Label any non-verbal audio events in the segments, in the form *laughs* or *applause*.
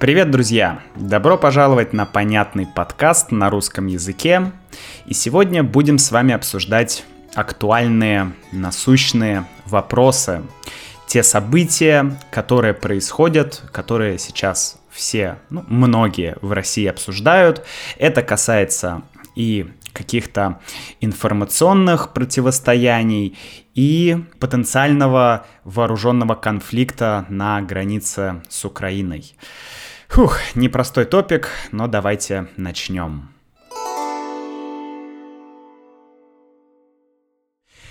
Привет, друзья! Добро пожаловать на понятный подкаст на русском языке. И сегодня будем с вами обсуждать актуальные, насущные вопросы. Те события, которые происходят, которые сейчас все, ну, многие в России обсуждают. Это касается и каких-то информационных противостояний и потенциального вооруженного конфликта на границе с Украиной. Фух, непростой топик, но давайте начнем.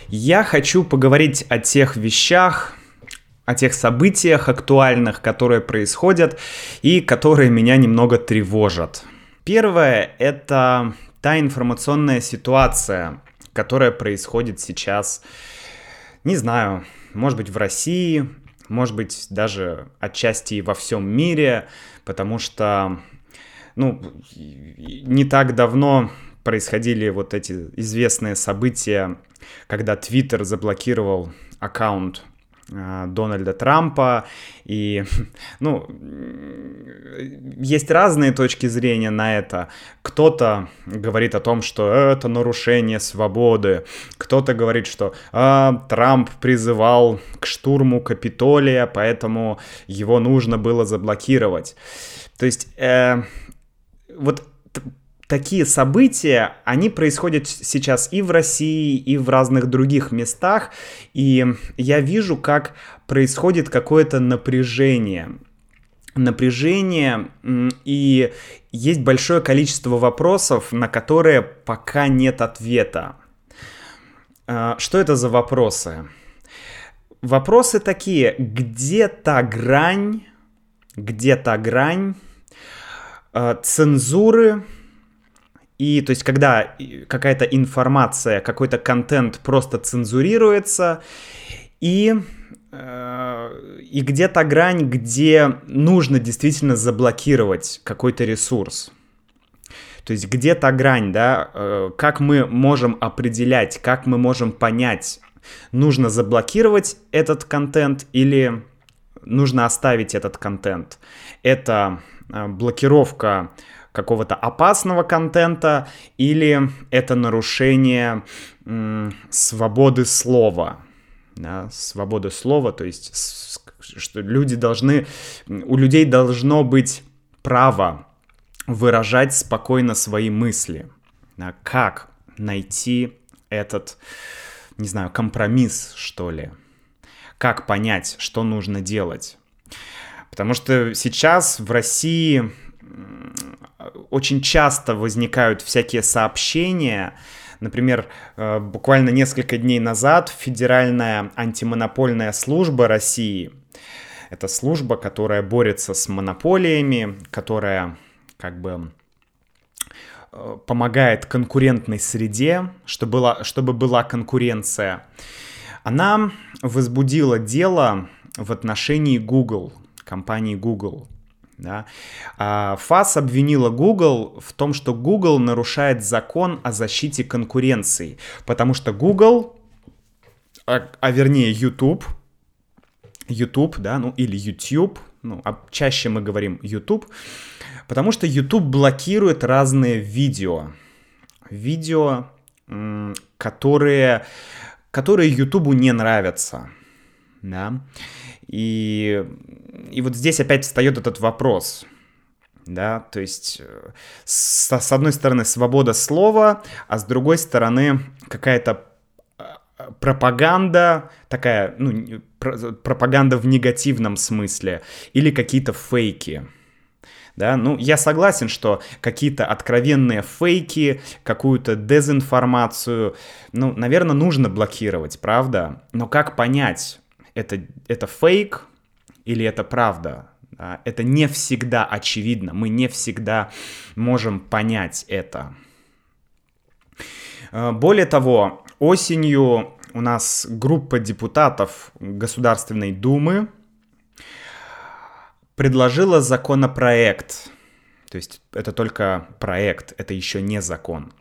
Я хочу поговорить о тех вещах, о тех событиях актуальных, которые происходят и которые меня немного тревожат. Первое — это та информационная ситуация, которая происходит сейчас, не знаю, может быть в России, может быть даже отчасти во всем мире, потому что, ну, не так давно происходили вот эти известные события, когда Твиттер заблокировал аккаунт Дональда Трампа. И, *laughs* ну, есть разные точки зрения на это. Кто-то говорит о том, что это нарушение свободы. Кто-то говорит, что а, Трамп призывал к штурму Капитолия, поэтому его нужно было заблокировать. То есть, э, вот такие события, они происходят сейчас и в России, и в разных других местах, и я вижу, как происходит какое-то напряжение. Напряжение, и есть большое количество вопросов, на которые пока нет ответа. А, что это за вопросы? Вопросы такие, где та грань, где та грань а, цензуры, и то есть, когда какая-то информация, какой-то контент просто цензурируется, и, э, и где-то грань, где нужно действительно заблокировать какой-то ресурс. То есть где то грань, да, э, как мы можем определять, как мы можем понять, нужно заблокировать этот контент или нужно оставить этот контент. Это э, блокировка какого-то опасного контента или это нарушение свободы слова. Да, свободы слова, то есть что люди должны, у людей должно быть право выражать спокойно свои мысли. Да, как найти этот, не знаю, компромисс, что ли? Как понять, что нужно делать? Потому что сейчас в России очень часто возникают всякие сообщения, Например, э, буквально несколько дней назад Федеральная антимонопольная служба России, это служба, которая борется с монополиями, которая как бы э, помогает конкурентной среде, чтобы была, чтобы была конкуренция, она возбудила дело в отношении Google, компании Google. Да? А ФАС обвинила Google в том, что Google нарушает закон о защите конкуренции, потому что Google, а, а вернее YouTube, YouTube, да, ну или YouTube, ну, а чаще мы говорим YouTube, потому что YouTube блокирует разные видео, видео, которые, которые YouTube не нравятся, да, и, и вот здесь опять встает этот вопрос, да, то есть э, с, с одной стороны свобода слова, а с другой стороны какая-то э, пропаганда, такая, ну, пропаганда в негативном смысле, или какие-то фейки. Да, ну, я согласен, что какие-то откровенные фейки, какую-то дезинформацию, ну, наверное, нужно блокировать, правда? Но как понять, это, это фейк или это правда. Это не всегда очевидно, мы не всегда можем понять это. Э, более того, осенью у нас группа депутатов Государственной Думы предложила законопроект. То есть это только проект, это еще не закон.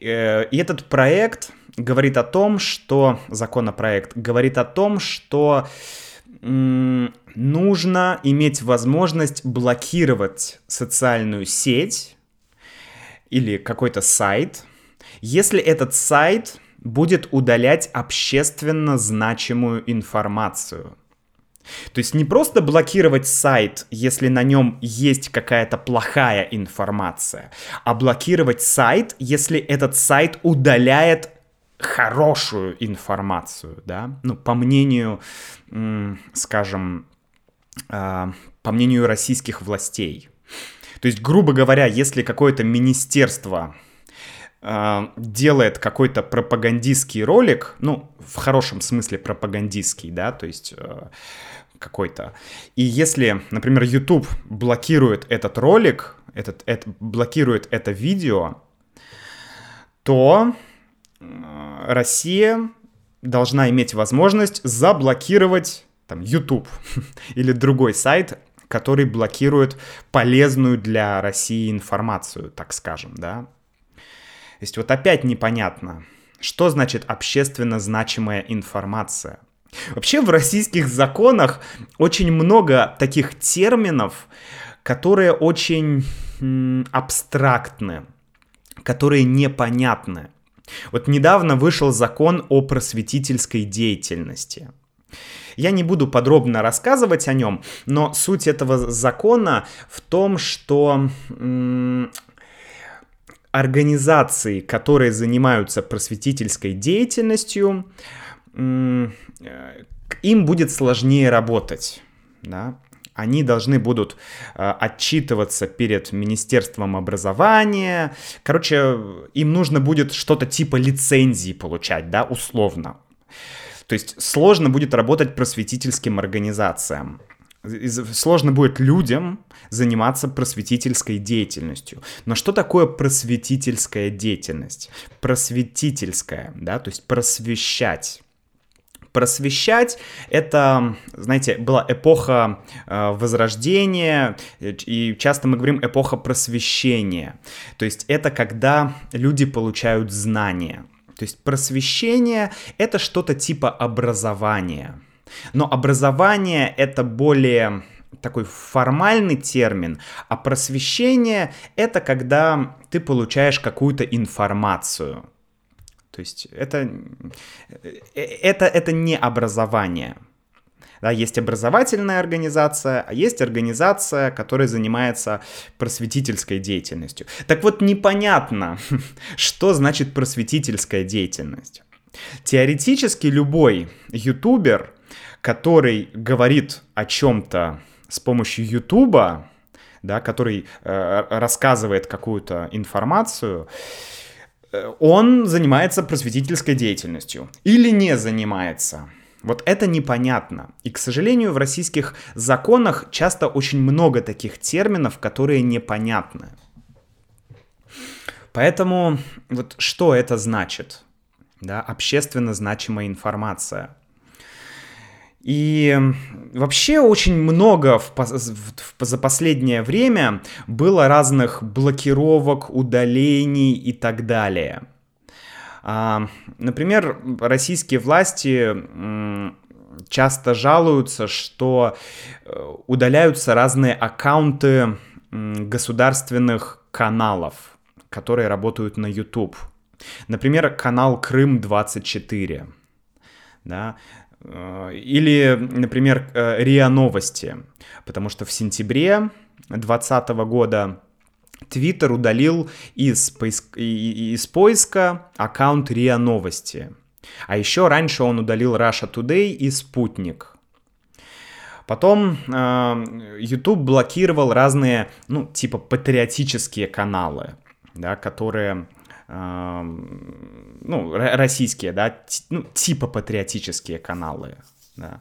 Э, и этот проект говорит о том, что законопроект говорит о том, что нужно иметь возможность блокировать социальную сеть или какой-то сайт, если этот сайт будет удалять общественно значимую информацию. То есть не просто блокировать сайт, если на нем есть какая-то плохая информация, а блокировать сайт, если этот сайт удаляет хорошую информацию, да, ну, по мнению, скажем, а, по мнению российских властей. То есть, грубо говоря, если какое-то министерство а, делает какой-то пропагандистский ролик, ну, в хорошем смысле пропагандистский, да, то есть э, какой-то. И если, например, YouTube блокирует этот ролик, этот, это, блокирует это видео, то Россия должна иметь возможность заблокировать там YouTube *laughs* или другой сайт, который блокирует полезную для России информацию, так скажем, да. То есть вот опять непонятно, что значит общественно значимая информация. Вообще в российских законах очень много таких терминов, которые очень абстрактны, которые непонятны. Вот недавно вышел закон о просветительской деятельности. Я не буду подробно рассказывать о нем, но суть этого закона в том, что м, организации, которые занимаются просветительской деятельностью, им будет сложнее работать. Да? Они должны будут э, отчитываться перед Министерством образования. Короче, им нужно будет что-то типа лицензии получать, да, условно. То есть сложно будет работать просветительским организациям сложно будет людям заниматься просветительской деятельностью. Но что такое просветительская деятельность? Просветительская, да, то есть просвещать. Просвещать — это, знаете, была эпоха э, Возрождения, и часто мы говорим эпоха просвещения. То есть это когда люди получают знания. То есть просвещение — это что-то типа образования — но образование это более такой формальный термин, а просвещение это когда ты получаешь какую-то информацию. То есть это, э, это, это не образование. Да, есть образовательная организация, а есть организация, которая занимается просветительской деятельностью. Так вот, непонятно, *laughs* что значит просветительская деятельность. Теоретически любой ютубер который говорит о чем-то с помощью Ютуба, да, который э, рассказывает какую-то информацию, э, он занимается просветительской деятельностью или не занимается. Вот это непонятно. И, к сожалению, в российских законах часто очень много таких терминов, которые непонятны. Поэтому вот что это значит? Да, общественно значимая информация. И вообще очень много в, в, в, за последнее время было разных блокировок, удалений и так далее. А, например, российские власти часто жалуются, что э, удаляются разные аккаунты государственных каналов, которые работают на YouTube. Например, канал Крым 24. Да, или, например, э, РИА Новости, потому что в сентябре 2020 года Твиттер удалил из, поиск... из поиска аккаунт РИА Новости. А еще раньше он удалил Russia Today и Спутник. Потом э, YouTube блокировал разные, ну, типа патриотические каналы, да, которые ну, российские, да, ну, типа патриотические каналы, да.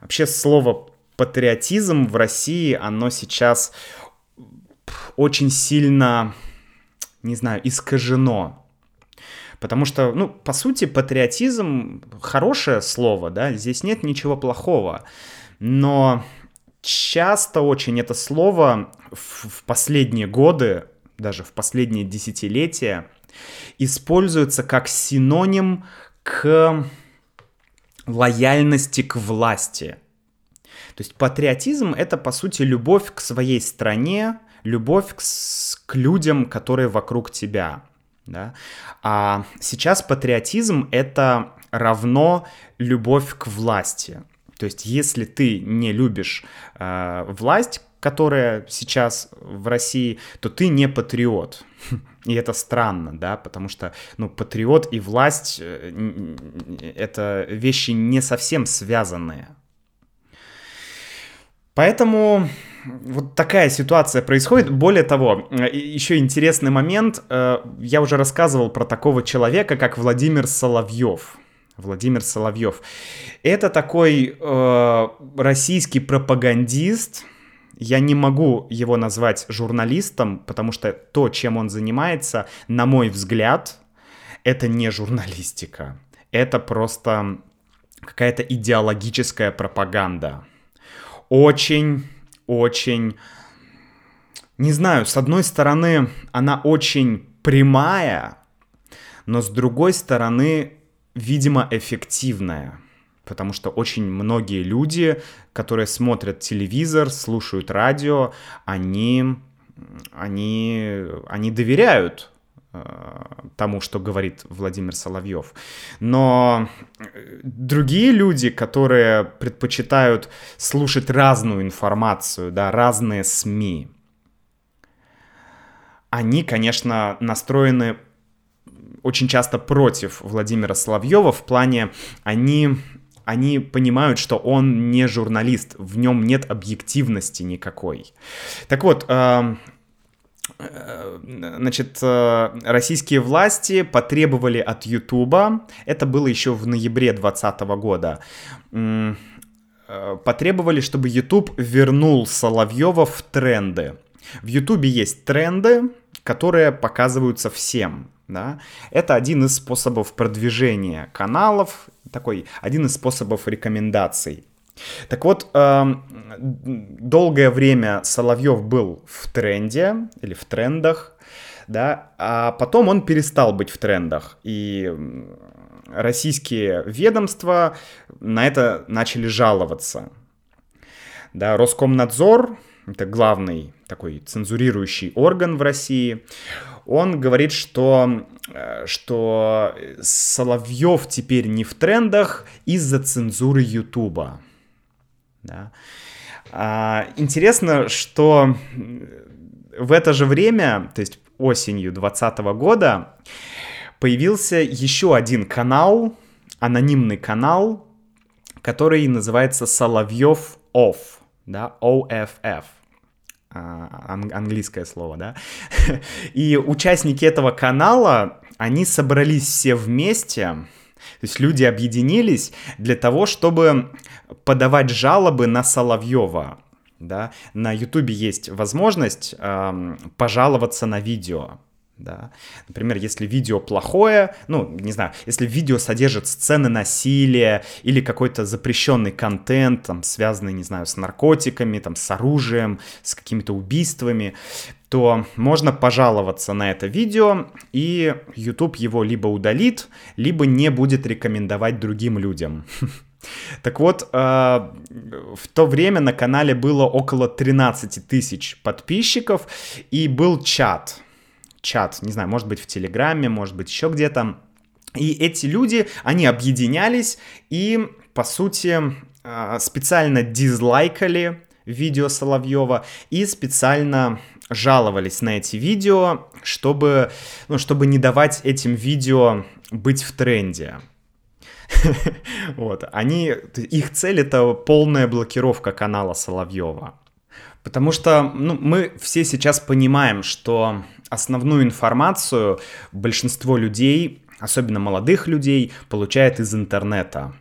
Вообще слово патриотизм в России, оно сейчас очень сильно, не знаю, искажено. Потому что, ну, по сути, патриотизм хорошее слово, да, здесь нет ничего плохого. Но часто очень это слово в, последние годы, даже в последние десятилетия, используется как синоним к лояльности к власти. То есть патриотизм — это, по сути, любовь к своей стране, любовь к, к людям, которые вокруг тебя. Да? А сейчас патриотизм — это равно любовь к власти. То есть если ты не любишь э, власть, которая сейчас в России, то ты не патриот. *laughs* И это странно, да, потому что, ну, патриот и власть э, — это вещи не совсем связанные. Поэтому вот такая ситуация происходит. Более того, э, еще интересный момент. Э, я уже рассказывал про такого человека, как Владимир Соловьев. Владимир Соловьев. Это такой э, российский пропагандист, я не могу его назвать журналистом, потому что то, чем он занимается, на мой взгляд, это не журналистика. Это просто какая-то идеологическая пропаганда. Очень, очень... Не знаю, с одной стороны, она очень прямая, но с другой стороны, видимо, эффективная потому что очень многие люди, которые смотрят телевизор, слушают радио, они, они, они доверяют э, тому, что говорит Владимир Соловьев. Но другие люди, которые предпочитают слушать разную информацию, да, разные СМИ, они, конечно, настроены очень часто против Владимира Соловьева в плане, они они понимают, что он не журналист, в нем нет объективности никакой. Так вот, э, э, значит, э, российские власти потребовали от Ютуба, это было еще в ноябре 2020 года, потребовали, чтобы YouTube вернул Соловьева в тренды. В Ютубе есть тренды, которые показываются всем. Да? Это один из способов продвижения каналов такой один из способов рекомендаций. Так вот, э, долгое время Соловьев был в тренде или в трендах, да, а потом он перестал быть в трендах, и российские ведомства на это начали жаловаться. Да, Роскомнадзор, это главный такой цензурирующий орган в России, он говорит, что, э, что Соловьев теперь не в трендах из-за цензуры Ютуба. Да. А, интересно, что в это же время, то есть осенью 2020 года, появился еще один канал, анонимный канал, который называется Соловьев Off, да, OFF. А, английское слово, да. *laughs* И участники этого канала, они собрались все вместе, то есть люди объединились для того, чтобы подавать жалобы на Соловьева. Да? На Ютубе есть возможность эм, пожаловаться на видео да. Например, если видео плохое, ну, не знаю, если видео содержит сцены насилия или какой-то запрещенный контент, там, связанный, не знаю, с наркотиками, там, с оружием, с какими-то убийствами, то можно пожаловаться на это видео, и YouTube его либо удалит, либо не будет рекомендовать другим людям. *laughs* Так вот, э, в то время на канале было около 13 тысяч подписчиков, и был чат, чат, не знаю, может быть в Телеграме, может быть еще где-то. И эти люди, они объединялись и, по сути, а, специально дизлайкали видео Соловьева и специально жаловались на эти видео, чтобы, ну, чтобы не давать этим видео быть в тренде. *laughs* Вот, они, их цель это полная блокировка канала Соловьева. Потому что ну, мы все сейчас понимаем, что основную информацию большинство людей, особенно молодых людей, получает из интернета.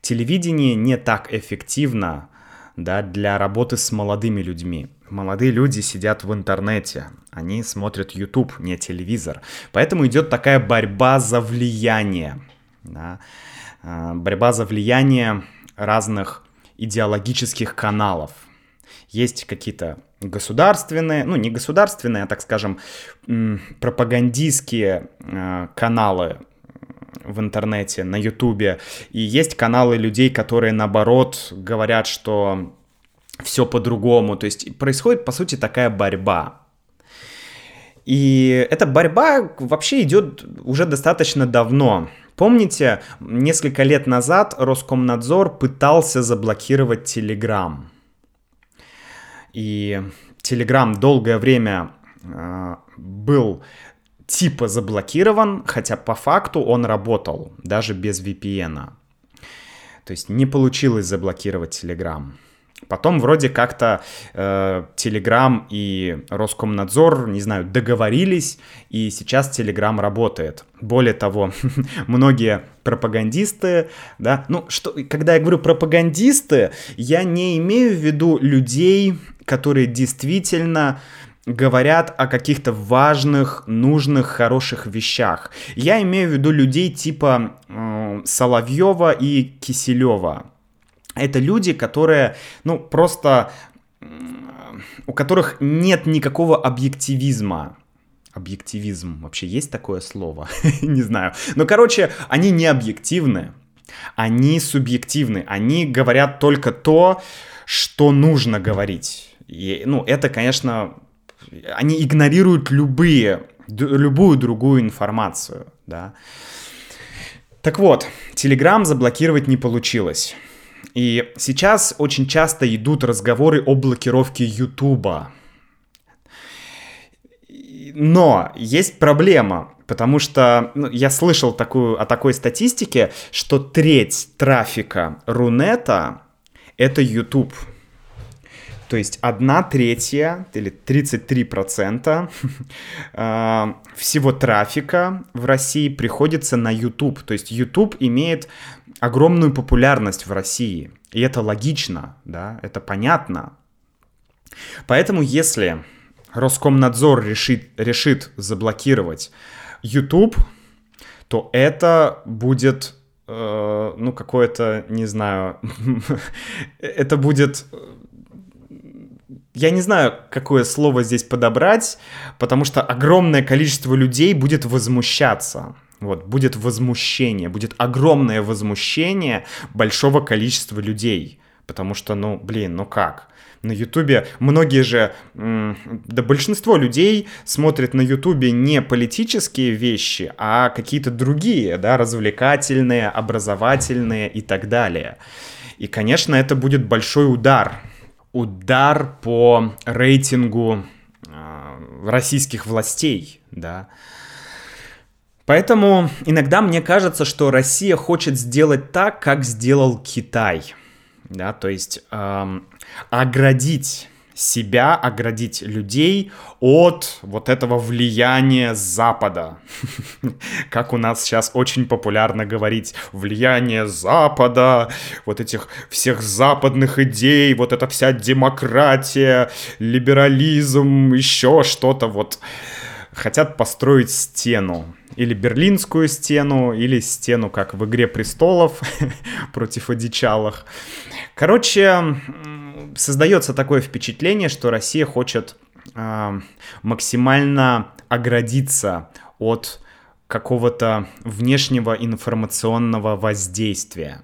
Телевидение не так эффективно да, для работы с молодыми людьми. Молодые люди сидят в интернете, они смотрят YouTube, не телевизор. Поэтому идет такая борьба за влияние. Да? А, борьба за влияние разных идеологических каналов. Есть какие-то государственные, ну не государственные, а так скажем, пропагандистские э, каналы в интернете, на ютубе, и есть каналы людей, которые наоборот говорят, что все по-другому. То есть происходит, по сути, такая борьба. И эта борьба вообще идет уже достаточно давно. Помните, несколько лет назад Роскомнадзор пытался заблокировать Telegram. И Telegram долгое время э, был типа заблокирован, хотя по факту он работал, даже без VPN. То есть не получилось заблокировать Telegram. Потом вроде как-то э, и Роскомнадзор, не знаю, договорились, и сейчас Telegram работает. Более того, *laughs* многие пропагандисты, да, ну что, когда я говорю пропагандисты, я не имею в виду людей, которые действительно говорят о каких-то важных, нужных, хороших вещах. Я имею в виду людей типа э, Соловьева и Киселева. Это люди, которые, ну, просто у которых нет никакого объективизма. Объективизм вообще есть такое слово? *laughs* не знаю. Но, короче, они не объективны. Они субъективны. Они говорят только то, что нужно говорить. И, ну, это, конечно, они игнорируют любые, любую другую информацию, да. Так вот, Telegram заблокировать не получилось. И сейчас очень часто идут разговоры о блокировке Ютуба. Но есть проблема, потому что ну, я слышал такую, о такой статистике, что треть трафика Рунета — это YouTube. То есть одна третья или 33 процента а, *laughs* всего трафика в России приходится на YouTube. То есть YouTube имеет огромную популярность в России. И это логично, да, это понятно. Поэтому если Роскомнадзор решит, решит заблокировать YouTube, то это будет, э, ну, какое-то, не знаю, *laughs* это будет я не знаю, какое слово здесь подобрать, потому что огромное количество людей будет возмущаться. Вот, будет возмущение, будет огромное возмущение большого количества людей. Потому что, ну, блин, ну как? На Ютубе многие же, да большинство людей смотрят на Ютубе не политические вещи, а какие-то другие, да, развлекательные, образовательные и так далее. И, конечно, это будет большой удар удар по рейтингу э, российских властей, да. Поэтому иногда мне кажется, что Россия хочет сделать так, как сделал Китай, да, то есть эм, оградить себя, оградить людей от вот этого влияния Запада. *laughs* Как у нас сейчас очень популярно говорить, влияние Запада, вот этих всех западных идей, вот эта вся демократия, либерализм, еще что-то вот. Хотят построить стену. Или Берлинскую стену, или стену, как в «Игре престолов» *laughs* против одичалых. Короче, создается такое впечатление, что Россия хочет э, максимально оградиться от какого-то внешнего информационного воздействия.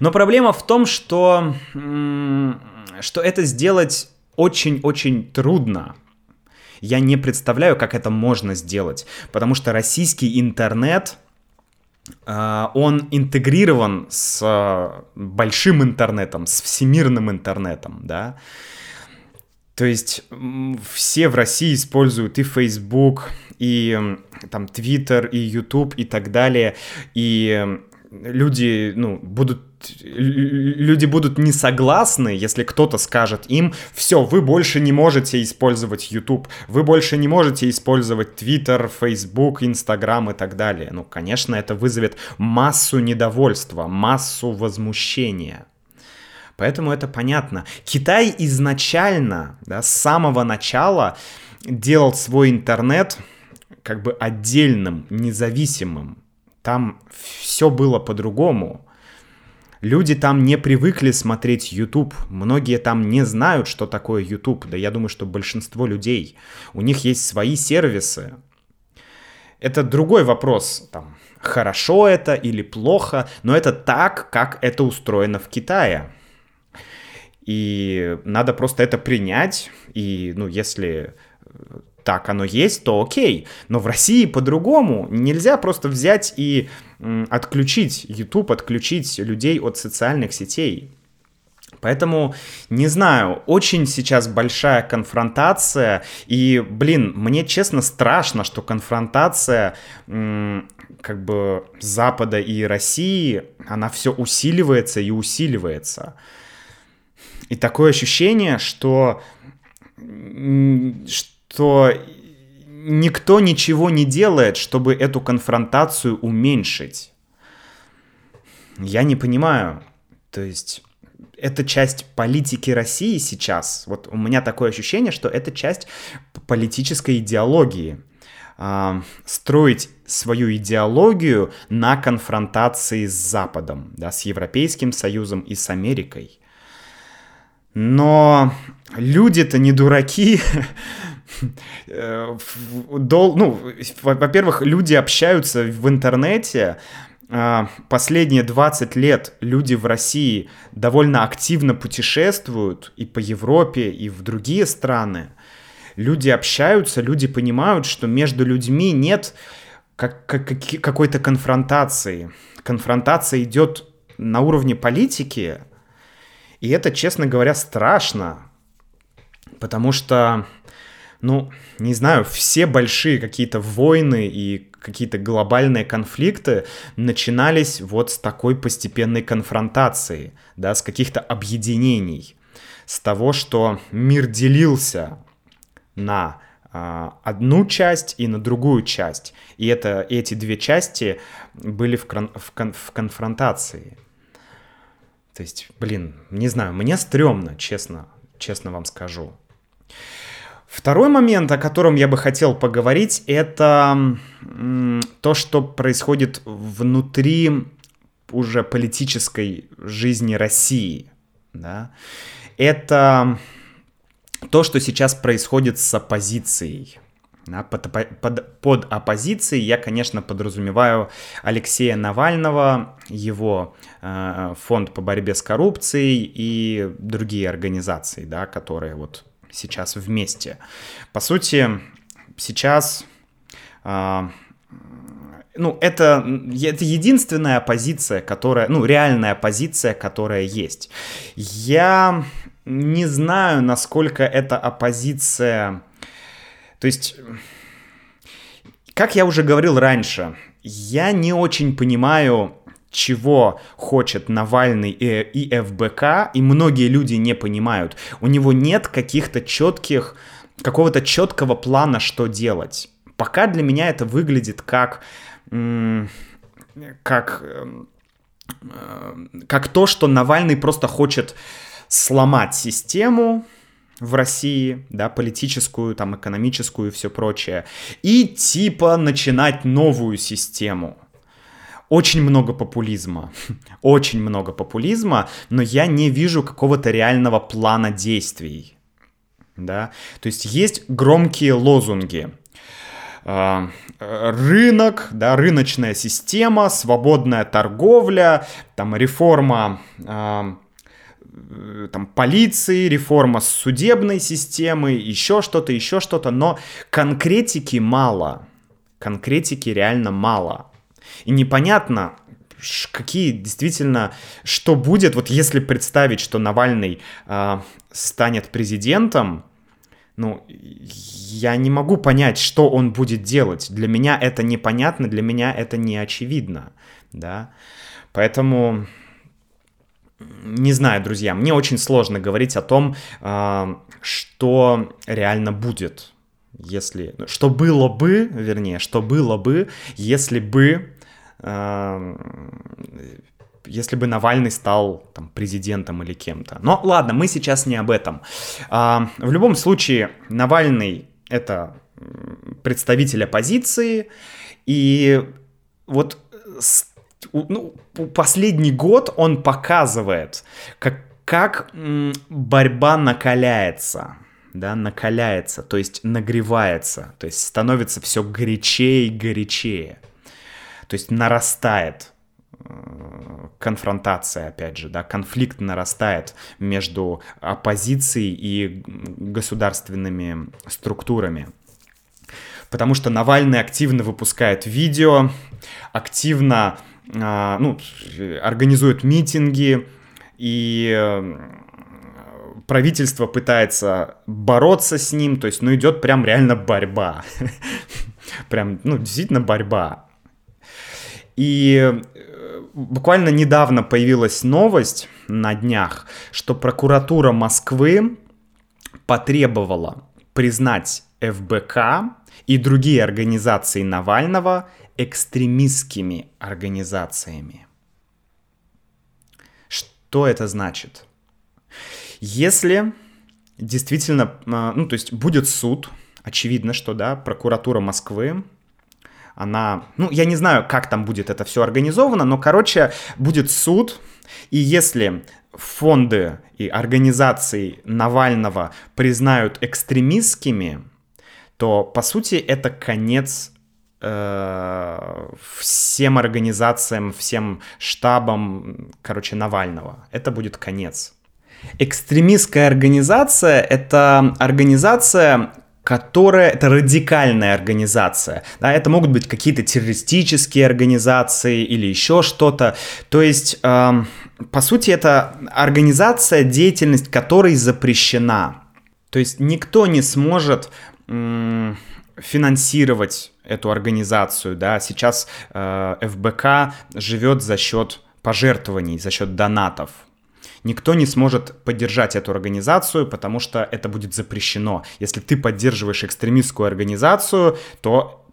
Но проблема в том, что, что это сделать очень-очень трудно. Я не представляю, как это можно сделать, потому что российский интернет он интегрирован с а, большим интернетом, с всемирным интернетом, да. То есть все в России используют и Facebook, и там Twitter, и YouTube, и так далее, и люди, ну, будут люди будут не согласны, если кто-то скажет им, все, вы больше не можете использовать YouTube, вы больше не можете использовать Twitter, Facebook, Instagram и так далее. Ну, конечно, это вызовет массу недовольства, массу возмущения. Поэтому это понятно. Китай изначально, да, с самого начала делал свой интернет как бы отдельным, независимым. Там все было по-другому. Люди там не привыкли смотреть YouTube. Многие там не знают, что такое YouTube. Да я думаю, что большинство людей. У них есть свои сервисы. Это другой вопрос. Там, хорошо это или плохо, но это так, как это устроено в Китае. И надо просто это принять. И, ну, если так оно есть, то окей. Но в России по-другому. Нельзя просто взять и отключить YouTube, отключить людей от социальных сетей. Поэтому, не знаю, очень сейчас большая конфронтация, и, блин, мне честно страшно, что конфронтация как бы Запада и России, она все усиливается и усиливается. И такое ощущение, что, что никто ничего не делает, чтобы эту конфронтацию уменьшить. Я не понимаю. То есть это часть политики России сейчас. Вот у меня такое ощущение, что это часть политической идеологии. Э, строить свою идеологию на конфронтации с Западом, да, с Европейским Союзом и с Америкой. Но люди-то не дураки. *laughs* Э, ну, во-первых, люди общаются в интернете, а, последние 20 лет люди в России довольно активно путешествуют и по Европе, и в другие страны. Люди общаются, люди понимают, что между людьми нет как, как, какой-то конфронтации. Конфронтация идет на уровне политики, и это, честно говоря, страшно, потому что, ну, не знаю, все большие какие-то войны и какие-то глобальные конфликты начинались вот с такой постепенной конфронтации, да, с каких-то объединений, с того, что мир делился на э, одну часть и на другую часть, и это эти две части были в, кон, в, кон, в конфронтации. То есть, блин, не знаю, мне стрёмно, честно, честно вам скажу. Второй момент, о котором я бы хотел поговорить, это то, что происходит внутри уже политической жизни России. Да? Это то, что сейчас происходит с оппозицией. Под, под, под оппозицией я, конечно, подразумеваю Алексея Навального, его э, фонд по борьбе с коррупцией и другие организации, да, которые вот сейчас вместе. По сути, сейчас... Э, ну, это, это единственная позиция, которая, ну, реальная позиция, которая есть. Я не знаю, насколько эта оппозиция... То есть, как я уже говорил раньше, я не очень понимаю, чего хочет Навальный и, ФБК, и многие люди не понимают. У него нет каких-то четких, какого-то четкого плана, что делать. Пока для меня это выглядит как, как, э, как то, что Навальный просто хочет сломать систему, в России, да, политическую, там, экономическую и все прочее, и типа начинать новую систему очень много популизма, *laughs* очень много популизма, но я не вижу какого-то реального плана действий, да, то есть есть громкие лозунги, а, рынок, да, рыночная система, свободная торговля, там реформа а, там полиции, реформа судебной системы, еще что-то, еще что-то, но конкретики мало, конкретики реально мало. И непонятно, какие действительно, что будет, вот если представить, что Навальный э, станет президентом, ну, я не могу понять, что он будет делать. Для меня это непонятно, для меня это не очевидно, да. Поэтому, не знаю, друзья, мне очень сложно говорить о том, э, что реально будет, если, что было бы, вернее, что было бы, если бы если бы Навальный стал там, президентом или кем-то. Но ладно, мы сейчас не об этом. В любом случае, Навальный это представитель оппозиции, и вот ну, последний год он показывает, как, как борьба накаляется да, накаляется, то есть нагревается, то есть становится все горячее и горячее то есть нарастает конфронтация, опять же, да, конфликт нарастает между оппозицией и государственными структурами. Потому что Навальный активно выпускает видео, активно а, ну, организует митинги, и э, правительство пытается бороться с ним, то есть, ну, идет прям реально борьба. *laughs* Прям, ну, действительно борьба. И э, буквально недавно появилась новость на днях, что прокуратура Москвы потребовала признать ФБК и другие организации Навального экстремистскими организациями. Что это значит? Если действительно, а, ну то есть будет суд, очевидно, что да, прокуратура Москвы, она, ну я не знаю, как там будет это все организовано, но короче будет суд, и если фонды и организации Навального признают экстремистскими, то по сути это конец Э, всем организациям, всем штабам, короче, Навального. Это будет конец. Экстремистская организация — это организация, которая это радикальная организация. Да, это могут быть какие-то террористические организации или еще что-то. То есть, э, по сути, это организация, деятельность которой запрещена. То есть никто не сможет э, финансировать эту организацию, да, сейчас э, ФБК живет за счет пожертвований, за счет донатов. Никто не сможет поддержать эту организацию, потому что это будет запрещено. Если ты поддерживаешь экстремистскую организацию, то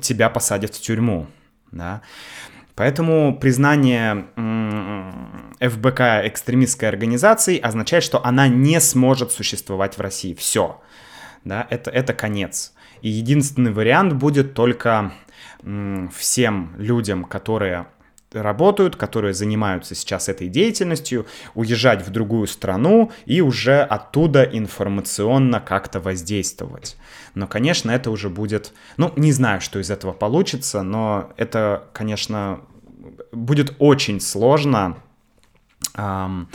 тебя посадят в тюрьму, да. Поэтому признание ФБК экстремистской организацией означает, что она не сможет существовать в России. Все. Да, это, это конец. И единственный вариант будет только всем людям, которые работают, которые занимаются сейчас этой деятельностью, уезжать в другую страну и уже оттуда информационно как-то воздействовать. Но, конечно, это уже будет... Ну, не знаю, что из этого получится, но это, конечно, будет очень сложно эм,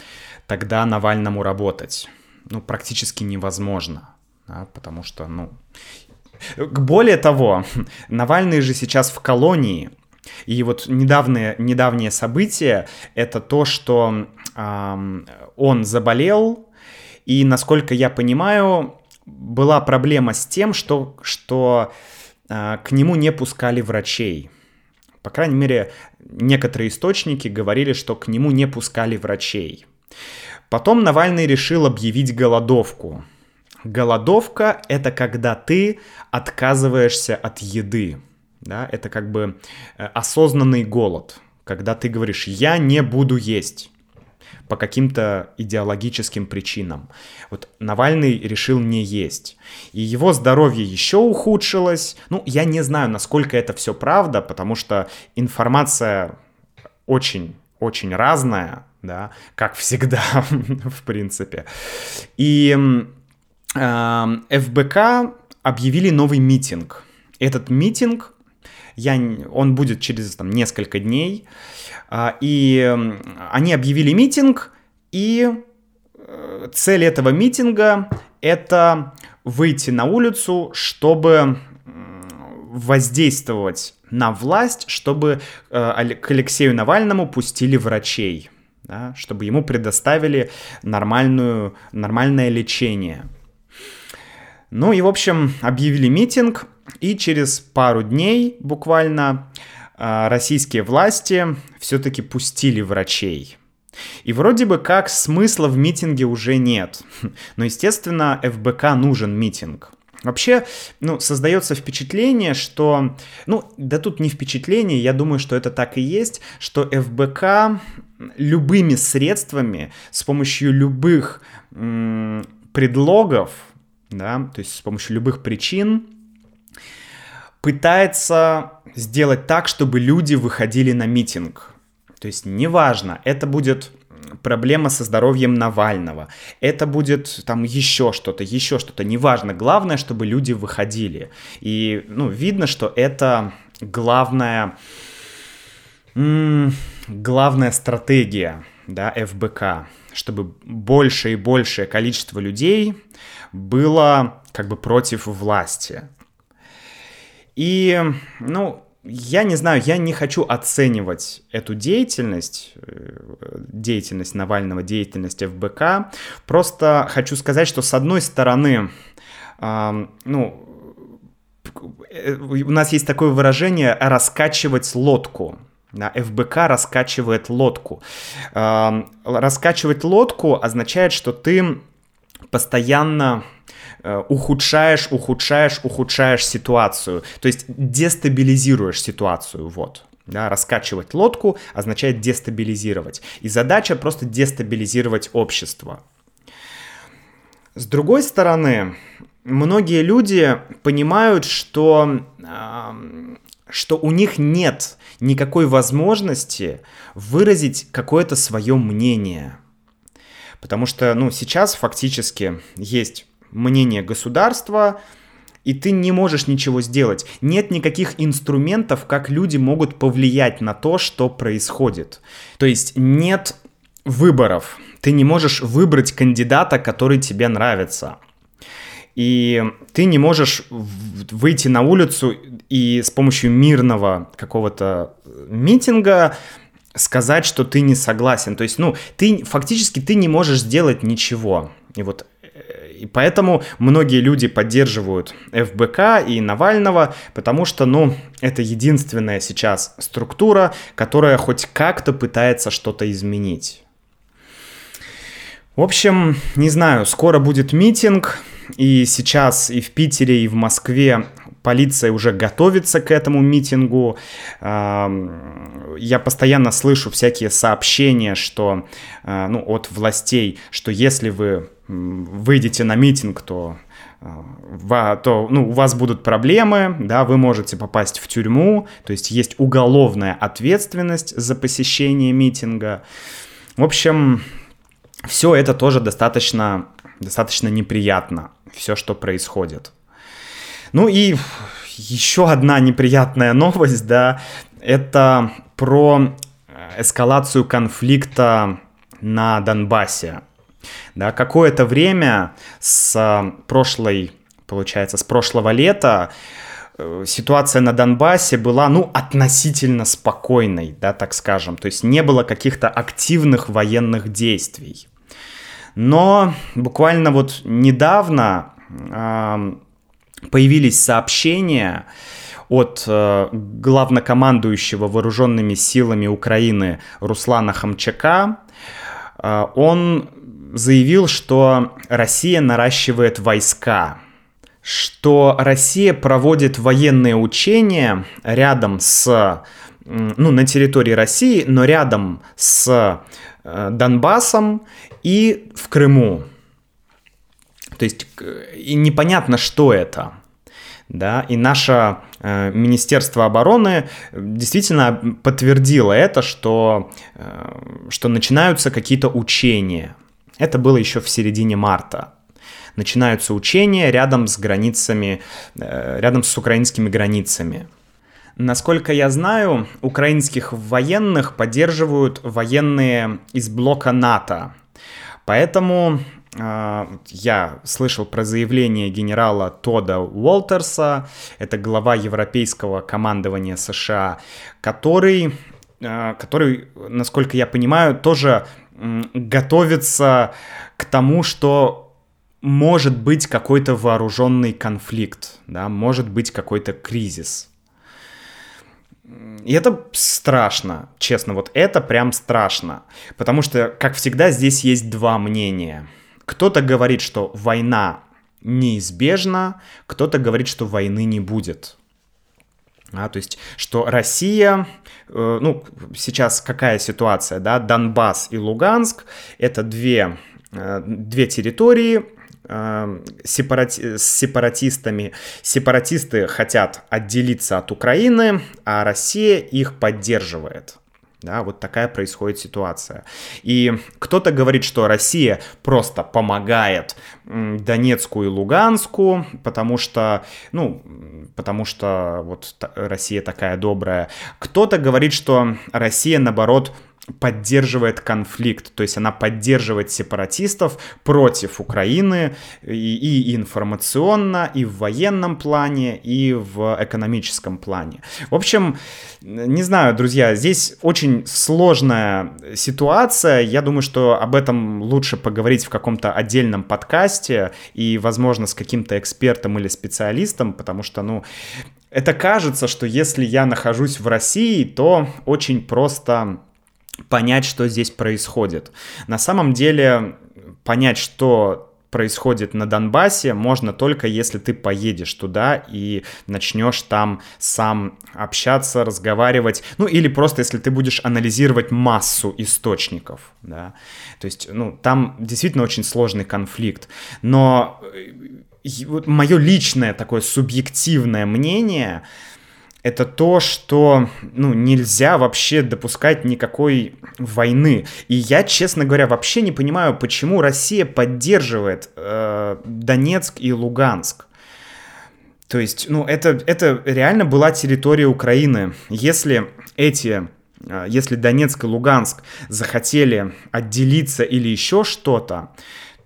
тогда Навальному работать. Ну, практически невозможно, да, потому что, ну, более того, *laughs* Навальный же сейчас в колонии. И вот недавние, недавние события — это то, что э, он заболел, и, насколько я понимаю, была проблема с тем, что, что э, к нему не пускали врачей. По крайней мере, некоторые источники говорили, что к нему не пускали врачей. Потом Навальный решил объявить голодовку — Голодовка — это когда ты отказываешься от еды. Да? Это как бы э, осознанный голод, когда ты говоришь «я не буду есть» по каким-то идеологическим причинам. Вот Навальный решил не есть. И его здоровье еще ухудшилось. Ну, я не знаю, насколько это все правда, потому что информация очень очень разная, да, как всегда, *laughs* в принципе. И Эм, ФБК объявили новый митинг. Этот митинг, я, он будет через там, несколько дней, а, и они объявили митинг, и э, цель этого митинга — это выйти на улицу, чтобы воздействовать на власть, чтобы э, к Алексею Навальному пустили врачей, да, чтобы ему предоставили нормальную, нормальное лечение — ну и, в общем, объявили митинг, и через пару дней буквально а, российские власти все-таки пустили врачей. И вроде бы как смысла в митинге уже нет. *laughs* Но, естественно, ФБК нужен митинг. Вообще, ну, создается впечатление, что, ну, да тут не впечатление, я думаю, что это так и есть, что ФБК любыми средствами, с помощью любых м- предлогов, да, то есть с помощью любых причин пытается сделать так, чтобы люди выходили на митинг. То есть неважно, это будет проблема со здоровьем Навального, это будет там еще что-то, еще что-то, неважно. Главное, чтобы люди выходили. И, ну, видно, что это главная м- главная стратегия да, ФБК, чтобы больше и большее количество людей было как бы против власти. И, ну, я не знаю, я не хочу оценивать эту деятельность, э, деятельность Навального, деятельность ФБК. Просто хочу сказать, что с одной стороны, э, ну, у нас есть такое выражение «раскачивать лодку». Да, ФБК раскачивает лодку. Э, раскачивать лодку означает, что ты постоянно Э, ухудшаешь, ухудшаешь, ухудшаешь ситуацию. То есть дестабилизируешь ситуацию, вот. Да, раскачивать лодку означает дестабилизировать. И задача просто дестабилизировать общество. С другой стороны, многие люди понимают, что, э, что у них нет никакой возможности выразить какое-то свое мнение. Потому что, ну, сейчас фактически есть мнение государства, и ты не можешь ничего сделать. Нет никаких инструментов, как люди могут повлиять на то, что происходит. То есть нет выборов. Ты не можешь выбрать кандидата, который тебе нравится. И ты не можешь выйти на улицу и с помощью мирного какого-то митинга сказать, что ты не согласен. То есть, ну, ты фактически ты не можешь сделать ничего. И вот и поэтому многие люди поддерживают ФБК и Навального, потому что, ну, это единственная сейчас структура, которая хоть как-то пытается что-то изменить. В общем, не знаю, скоро будет митинг, и сейчас и в Питере, и в Москве полиция уже готовится к этому митингу. Я постоянно слышу всякие сообщения, что, а, ну, от властей, что если вы выйдете на митинг, то а, то ну, у вас будут проблемы, да, вы можете попасть в тюрьму, то есть есть уголовная ответственность за посещение митинга. В общем, все это тоже достаточно, достаточно неприятно, все, что происходит. Ну и еще одна неприятная новость, да, это про эскалацию конфликта на Донбассе. Да, какое-то время с прошлой, получается, с прошлого лета э, ситуация на Донбассе была, ну, относительно спокойной, да, так скажем. То есть не было каких-то активных военных действий. Но буквально вот недавно э, появились сообщения от э, главнокомандующего вооруженными силами Украины Руслана Хамчака. Э, он заявил, что Россия наращивает войска, что Россия проводит военные учения рядом с, ну, на территории России, но рядом с э, Донбассом и в Крыму. То есть и непонятно, что это. Да, и наше э, Министерство обороны действительно подтвердило это, что, э, что начинаются какие-то учения. Это было еще в середине марта. Начинаются учения рядом с границами, э, рядом с украинскими границами. Насколько я знаю, украинских военных поддерживают военные из блока НАТО. Поэтому я слышал про заявление генерала Тода Уолтерса, это глава европейского командования США, который, э, который, насколько я понимаю, тоже готовится к тому, что может быть какой-то вооруженный конфликт, да, может быть какой-то кризис. И это страшно, честно, вот это прям страшно. Потому что, как всегда, здесь есть два мнения. Кто-то говорит, что война неизбежна, кто-то говорит, что войны не будет. А, то есть, что Россия, э, ну, сейчас какая ситуация, да, Донбасс и Луганск, это две, э, две территории, Эм, сепарати с сепаратистами. Сепаратисты хотят отделиться от Украины, а Россия их поддерживает. Да, вот такая происходит ситуация. И кто-то говорит, что Россия просто помогает Донецку и Луганску, потому что, ну, потому что вот Россия такая добрая. Кто-то говорит, что Россия, наоборот, поддерживает конфликт, то есть она поддерживает сепаратистов против Украины и, и информационно, и в военном плане, и в экономическом плане. В общем, не знаю, друзья, здесь очень сложная ситуация. Я думаю, что об этом лучше поговорить в каком-то отдельном подкасте и, возможно, с каким-то экспертом или специалистом, потому что, ну, это кажется, что если я нахожусь в России, то очень просто понять, что здесь происходит. На самом деле понять, что происходит на Донбассе, можно только если ты поедешь туда и начнешь там сам общаться, разговаривать, ну или просто если ты будешь анализировать массу источников, да, то есть, ну, там действительно очень сложный конфликт, но э, вот мое личное такое субъективное мнение, это то, что ну, нельзя вообще допускать никакой войны. И я, честно говоря, вообще не понимаю, почему Россия поддерживает э, Донецк и Луганск. То есть, ну, это, это реально была территория Украины. Если эти э, если Донецк и Луганск захотели отделиться или еще что-то,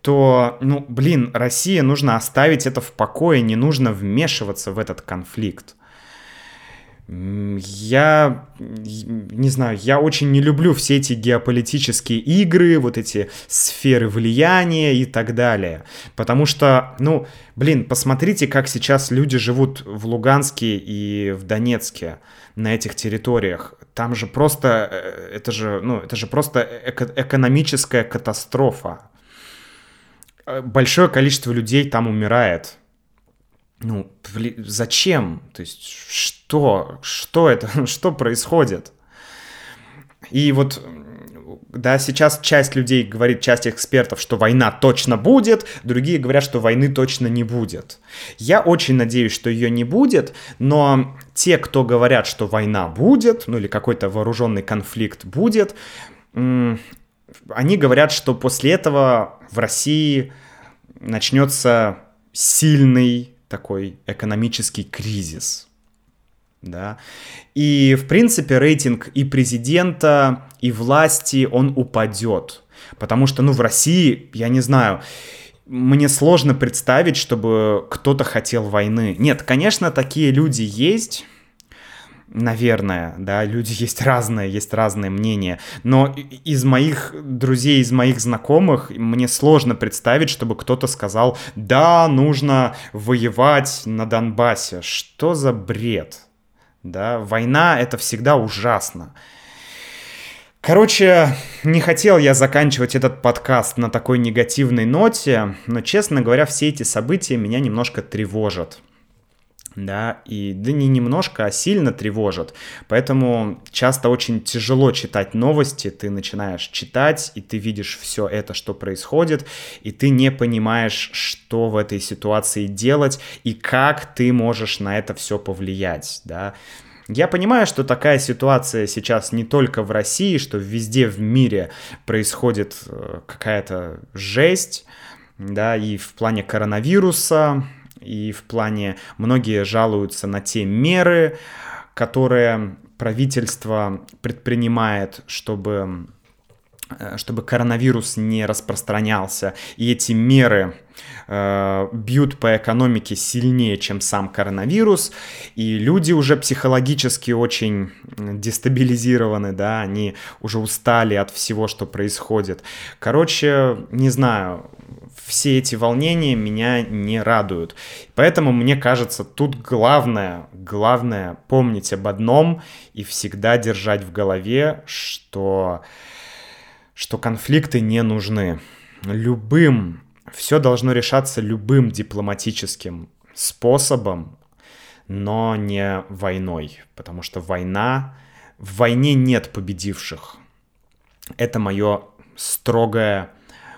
то, ну, блин, России нужно оставить это в покое, не нужно вмешиваться в этот конфликт. Я не знаю, я очень не люблю все эти геополитические игры, вот эти сферы влияния и так далее. Потому что, ну, блин, посмотрите, как сейчас люди живут в Луганске и в Донецке на этих территориях. Там же просто, э, это же, ну, это же просто эко- экономическая катастрофа. Э, большое количество людей там умирает ну, зачем? То есть, что? Что это? *laughs* Что происходит? И вот, да, сейчас часть людей говорит, часть экспертов, что война точно будет, другие говорят, что войны точно не будет. Я очень надеюсь, что ее не будет, но те, кто говорят, что война будет, ну или какой-то вооруженный конфликт будет, они говорят, что после этого в России начнется сильный такой экономический кризис. Да? И, в принципе, рейтинг и президента, и власти, он упадет. Потому что, ну, в России, я не знаю, мне сложно представить, чтобы кто-то хотел войны. Нет, конечно, такие люди есть, наверное, да, люди есть разные, есть разные мнения, но из моих друзей, из моих знакомых мне сложно представить, чтобы кто-то сказал, да, нужно воевать на Донбассе. Что за бред? Да, война это всегда ужасно. Короче, не хотел я заканчивать этот подкаст на такой негативной ноте, но, честно говоря, все эти события меня немножко тревожат да, и да не немножко, а сильно тревожат. Поэтому часто очень тяжело читать новости, ты начинаешь читать, и ты видишь все это, что происходит, и ты не понимаешь, что в этой ситуации делать, и как ты можешь на это все повлиять, да. Я понимаю, что такая ситуация сейчас не только в России, что везде в мире происходит э, какая-то жесть, да, и в плане коронавируса, и в плане многие жалуются на те меры, которые правительство предпринимает, чтобы э, чтобы коронавирус не распространялся, и эти меры э, бьют по экономике сильнее, чем сам коронавирус, и люди уже психологически очень дестабилизированы, да, они уже устали от всего, что происходит. Короче, не знаю, все эти волнения меня не радуют. Поэтому мне кажется, тут главное, главное помнить об одном и всегда держать в голове, что, что конфликты не нужны. Любым, все должно решаться любым дипломатическим способом, но не войной, потому что война, в войне нет победивших. Это мое строгое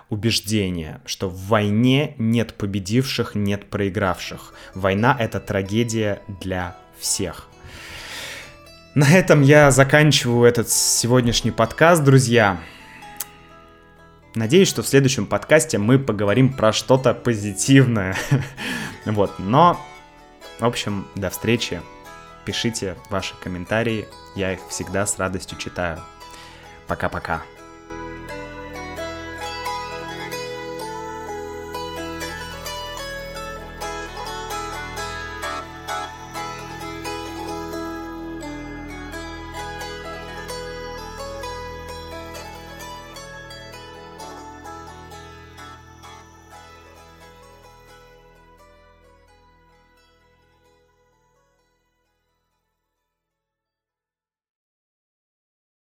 убеждение, что в войне нет победивших, нет проигравших. Война — это трагедия для всех. На этом я заканчиваю этот сегодняшний подкаст, друзья. Надеюсь, что в следующем подкасте мы поговорим про что-то позитивное. *laughs* вот, но, в общем, до встречи. Пишите ваши комментарии, я их всегда с радостью читаю. Пока-пока.